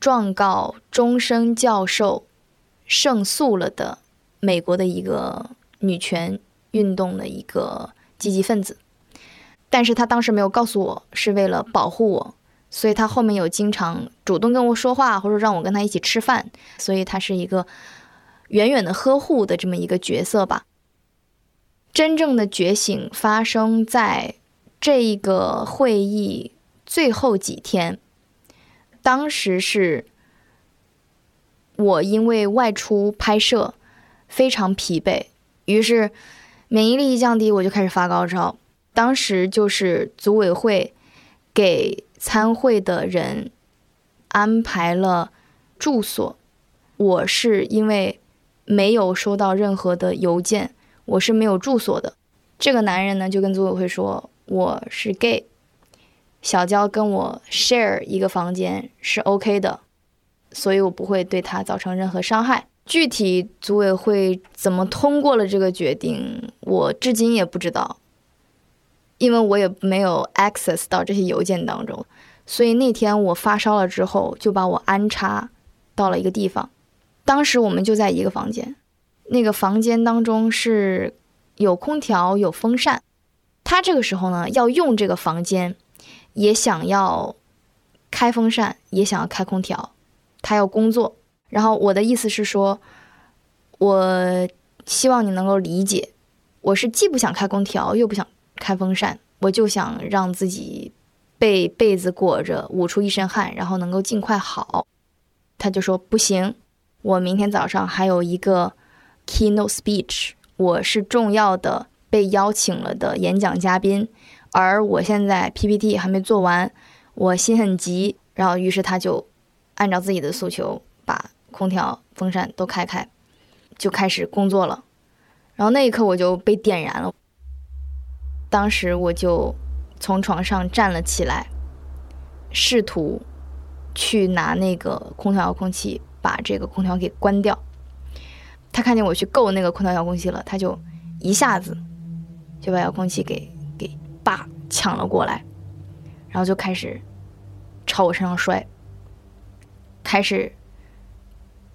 状告终生教授胜诉了的美国的一个女权运动的一个积极分子，但是他当时没有告诉我是为了保护我，所以他后面有经常主动跟我说话，或者让我跟他一起吃饭，所以他是一个。远远的呵护的这么一个角色吧。真正的觉醒发生在这个会议最后几天。当时是我因为外出拍摄非常疲惫，于是免疫力一降低，我就开始发高烧。当时就是组委会给参会的人安排了住所，我是因为。没有收到任何的邮件，我是没有住所的。这个男人呢，就跟组委会说我是 gay，小娇跟我 share 一个房间是 OK 的，所以我不会对他造成任何伤害。具体组委会怎么通过了这个决定，我至今也不知道，因为我也没有 access 到这些邮件当中。所以那天我发烧了之后，就把我安插到了一个地方。当时我们就在一个房间，那个房间当中是有空调、有风扇。他这个时候呢，要用这个房间，也想要开风扇，也想要开空调，他要工作。然后我的意思是说，我希望你能够理解，我是既不想开空调，又不想开风扇，我就想让自己被被子裹着，捂出一身汗，然后能够尽快好。他就说不行。我明天早上还有一个 keynote speech，我是重要的被邀请了的演讲嘉宾，而我现在 PPT 还没做完，我心很急。然后，于是他就按照自己的诉求把空调、风扇都开开，就开始工作了。然后那一刻我就被点燃了，当时我就从床上站了起来，试图去拿那个空调遥控器。把这个空调给关掉。他看见我去够那个空调遥控器了，他就一下子就把遥控器给给叭抢了过来，然后就开始朝我身上摔，开始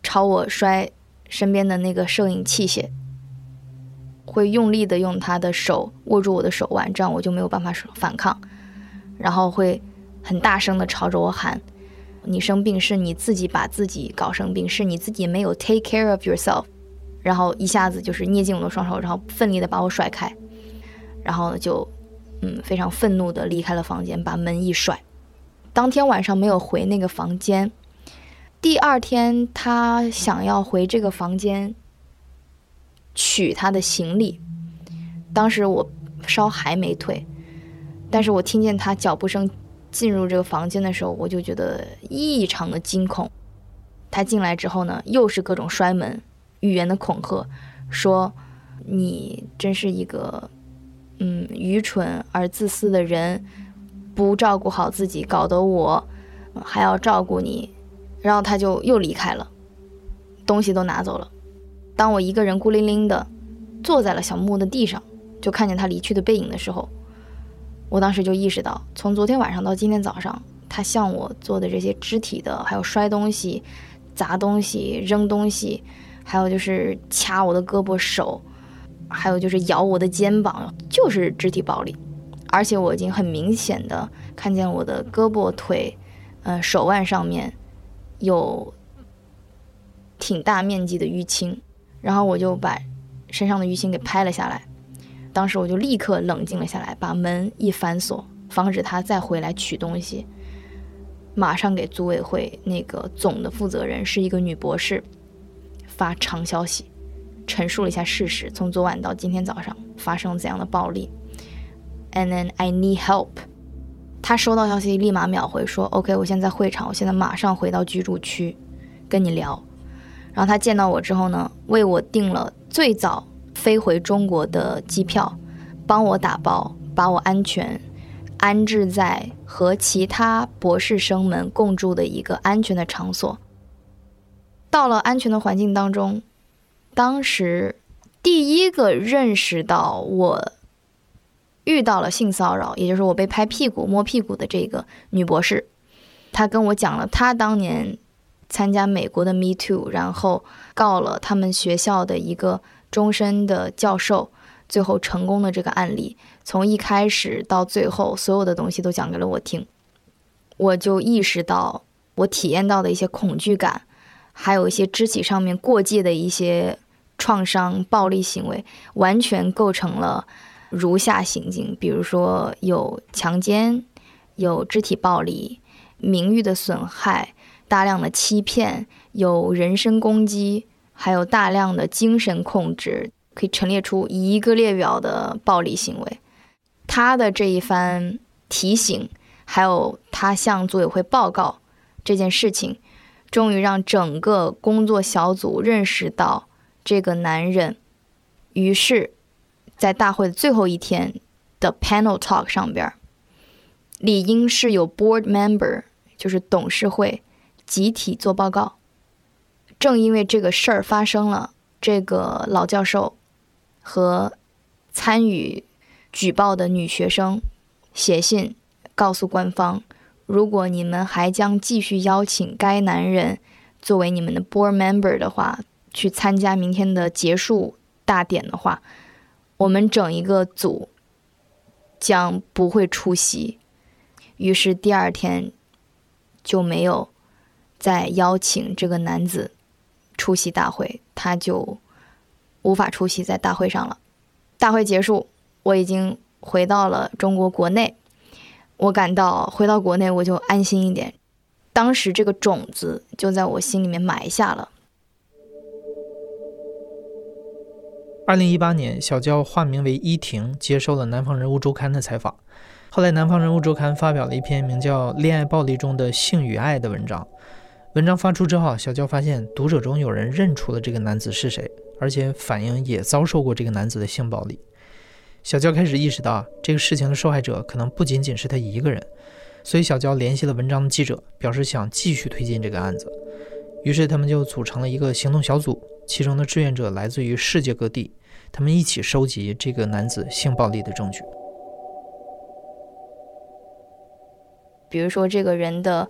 朝我摔身边的那个摄影器械，会用力的用他的手握住我的手腕，这样我就没有办法反抗，然后会很大声的朝着我喊。你生病是你自己把自己搞生病，是你自己没有 take care of yourself，然后一下子就是捏紧我的双手，然后奋力的把我甩开，然后就，嗯，非常愤怒的离开了房间，把门一甩。当天晚上没有回那个房间，第二天他想要回这个房间取他的行李，当时我烧还没退，但是我听见他脚步声。进入这个房间的时候，我就觉得异常的惊恐。他进来之后呢，又是各种摔门、语言的恐吓，说：“你真是一个嗯愚蠢而自私的人，不照顾好自己，搞得我还要照顾你。”然后他就又离开了，东西都拿走了。当我一个人孤零零的坐在了小木屋的地上，就看见他离去的背影的时候。我当时就意识到，从昨天晚上到今天早上，他向我做的这些肢体的，还有摔东西、砸东西、扔东西，还有就是掐我的胳膊手，还有就是咬我的肩膀，就是肢体暴力。而且我已经很明显的看见我的胳膊腿，呃，手腕上面有挺大面积的淤青，然后我就把身上的淤青给拍了下来。当时我就立刻冷静了下来，把门一反锁，防止他再回来取东西。马上给组委会那个总的负责人是一个女博士发长消息，陈述了一下事实，从昨晚到今天早上发生了怎样的暴力。And then I need help。他收到消息立马秒回说：“OK，我现在在会场，我现在马上回到居住区跟你聊。”然后他见到我之后呢，为我订了最早飞回中国的机票，帮我打包，把我安全安置在和其他博士生们共住的一个安全的场所。到了安全的环境当中，当时第一个认识到我。遇到了性骚扰，也就是我被拍屁股、摸屁股的这个女博士，她跟我讲了她当年参加美国的 Me Too，然后告了他们学校的一个终身的教授，最后成功的这个案例，从一开始到最后，所有的东西都讲给了我听，我就意识到我体验到的一些恐惧感，还有一些肢体上面过界的一些创伤、暴力行为，完全构成了。如下行径，比如说有强奸、有肢体暴力、名誉的损害、大量的欺骗、有人身攻击，还有大量的精神控制，可以陈列出一个列表的暴力行为。他的这一番提醒，还有他向组委会报告这件事情，终于让整个工作小组认识到这个男人，于是。在大会的最后一天的 panel talk 上边，理应是有 board member，就是董事会集体做报告。正因为这个事儿发生了，这个老教授和参与举报的女学生写信告诉官方，如果你们还将继续邀请该男人作为你们的 board member 的话，去参加明天的结束大典的话。我们整一个组将不会出席，于是第二天就没有在邀请这个男子出席大会，他就无法出席在大会上了。大会结束，我已经回到了中国国内，我感到回到国内我就安心一点。当时这个种子就在我心里面埋下了。二零一八年，小娇化名为依婷，接受了《南方人物周刊》的采访。后来，《南方人物周刊》发表了一篇名叫《恋爱暴力中的性与爱》的文章。文章发出之后，小娇发现读者中有人认出了这个男子是谁，而且反映也遭受过这个男子的性暴力。小娇开始意识到，这个事情的受害者可能不仅仅是他一个人，所以小娇联系了文章的记者，表示想继续推进这个案子。于是，他们就组成了一个行动小组，其中的志愿者来自于世界各地。他们一起收集这个男子性暴力的证据，比如说这个人的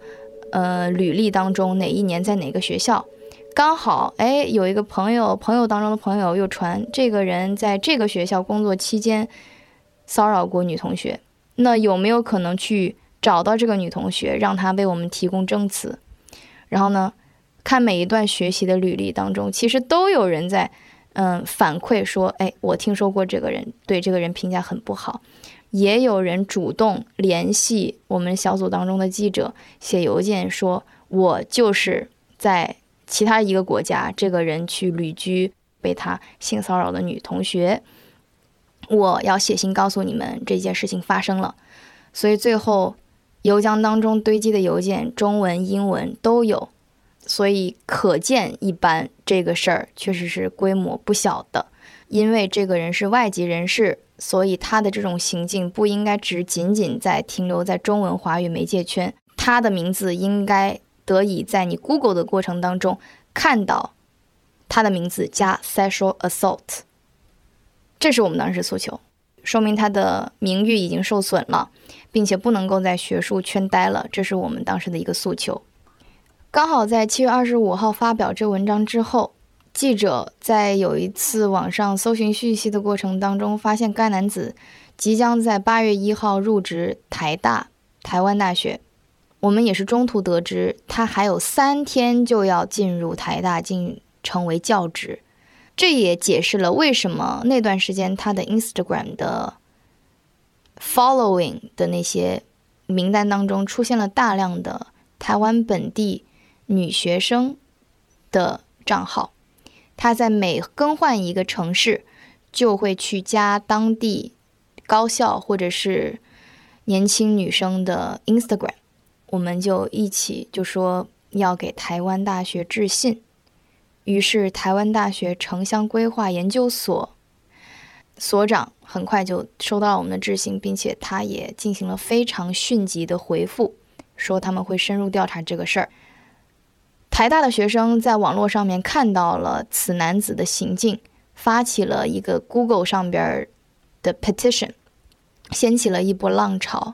呃履历当中哪一年在哪个学校，刚好哎有一个朋友朋友当中的朋友又传这个人在这个学校工作期间骚扰过女同学，那有没有可能去找到这个女同学，让她为我们提供证词？然后呢，看每一段学习的履历当中，其实都有人在。嗯，反馈说，哎，我听说过这个人，对这个人评价很不好。也有人主动联系我们小组当中的记者，写邮件说，我就是在其他一个国家，这个人去旅居，被他性骚扰的女同学，我要写信告诉你们这件事情发生了。所以最后，邮箱当中堆积的邮件，中文、英文都有。所以可见一斑，这个事儿确实是规模不小的。因为这个人是外籍人士，所以他的这种行径不应该只仅仅在停留在中文华语媒介圈，他的名字应该得以在你 Google 的过程当中看到他的名字加 sexual assault，这是我们当时诉求，说明他的名誉已经受损了，并且不能够在学术圈待了，这是我们当时的一个诉求。刚好在七月二十五号发表这文章之后，记者在有一次网上搜寻讯息的过程当中，发现该男子即将在八月一号入职台大台湾大学。我们也是中途得知，他还有三天就要进入台大进成为教职。这也解释了为什么那段时间他的 Instagram 的 following 的那些名单当中出现了大量的台湾本地女学生的账号。他在每更换一个城市，就会去加当地高校或者是年轻女生的 Instagram。我们就一起就说要给台湾大学致信。于是，台湾大学城乡规划研究所所长很快就收到了我们的致信，并且他也进行了非常迅疾的回复，说他们会深入调查这个事儿。台大的学生在网络上面看到了此男子的行径，发起了一个 Google 上边的 petition，掀起了一波浪潮，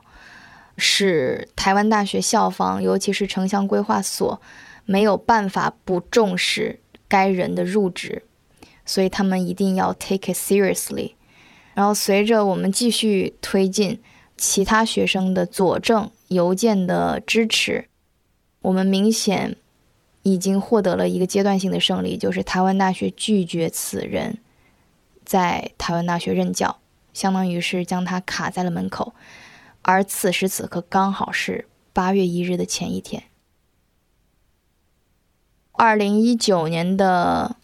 使台湾大学校方，尤其是城乡规划所，没有办法不重视。该人的入职，所以他们一定要 take it seriously。然后随着我们继续推进，其他学生的佐证、邮件的支持，我们明显已经获得了一个阶段性的胜利，就是台湾大学拒绝此人在台湾大学任教，相当于是将他卡在了门口。而此时此刻刚好是八月一日的前一天。二零一九年的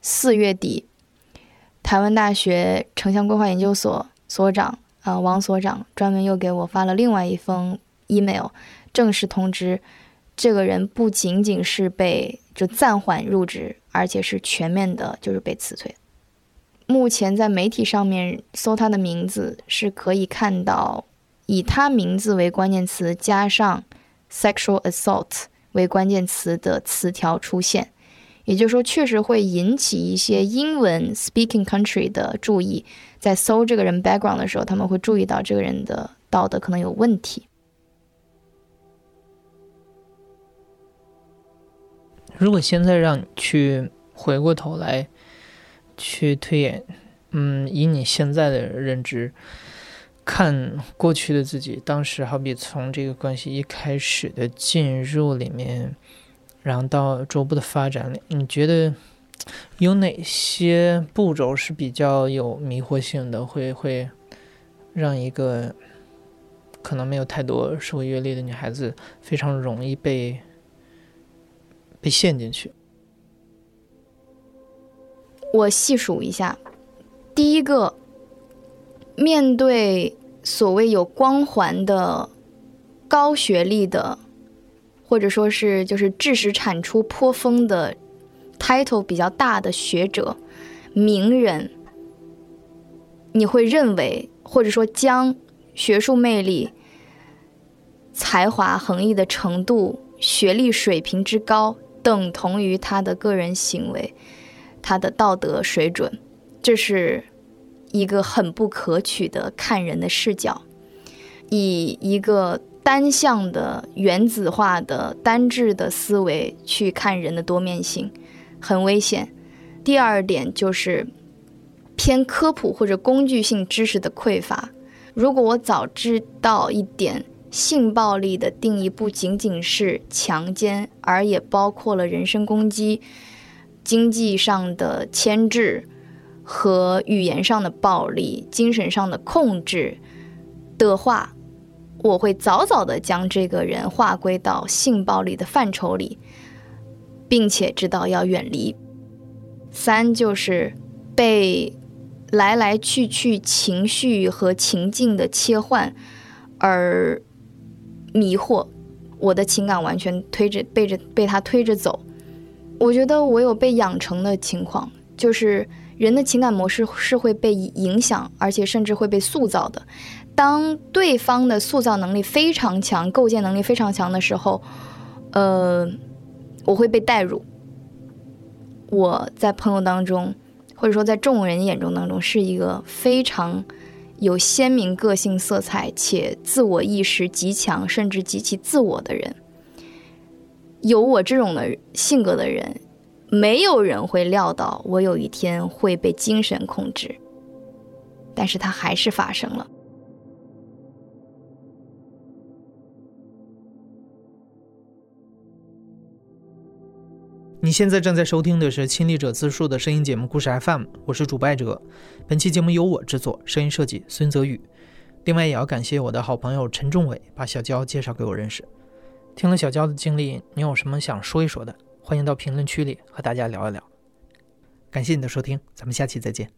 四月底，台湾大学城乡规划研究所所长啊王所长专门又给我发了另外一封 email，正式通知，这个人不仅仅是被就暂缓入职，而且是全面的，就是被辞退。目前在媒体上面搜他的名字，是可以看到以他名字为关键词加上 sexual assault。为关键词的词条出现，也就是说，确实会引起一些英文 speaking country 的注意，在搜这个人 background 的时候，他们会注意到这个人的道德可能有问题。如果现在让你去回过头来去推演，嗯，以你现在的认知。看过去的自己，当时好比从这个关系一开始的进入里面，然后到逐步的发展里，你觉得有哪些步骤是比较有迷惑性的，会会让一个可能没有太多社会阅历的女孩子非常容易被被陷进去？我细数一下，第一个，面对。所谓有光环的、高学历的，或者说是就是知识产出颇丰的、title 比较大的学者、名人，你会认为或者说将学术魅力、才华横溢的程度、学历水平之高等同于他的个人行为、他的道德水准，这是。一个很不可取的看人的视角，以一个单向的原子化的单质的思维去看人的多面性，很危险。第二点就是偏科普或者工具性知识的匮乏。如果我早知道一点，性暴力的定义不仅仅是强奸，而也包括了人身攻击、经济上的牵制。和语言上的暴力、精神上的控制的话，我会早早的将这个人划归到性暴力的范畴里，并且知道要远离。三就是被来来去去情绪和情境的切换而迷惑，我的情感完全推着背着被他推着走。我觉得我有被养成的情况，就是。人的情感模式是会被影响，而且甚至会被塑造的。当对方的塑造能力非常强、构建能力非常强的时候，呃，我会被带入。我在朋友当中，或者说在众人眼中当中，是一个非常有鲜明个性色彩且自我意识极强，甚至极其自我的人。有我这种的性格的人。没有人会料到我有一天会被精神控制，但是它还是发生了。你现在正在收听的是《亲历者自述》的声音节目《故事 FM》，我是主播艾哲。本期节目由我制作，声音设计孙泽宇。另外，也要感谢我的好朋友陈仲伟，把小娇介绍给我认识。听了小娇的经历，你有什么想说一说的？欢迎到评论区里和大家聊一聊。感谢你的收听，咱们下期再见。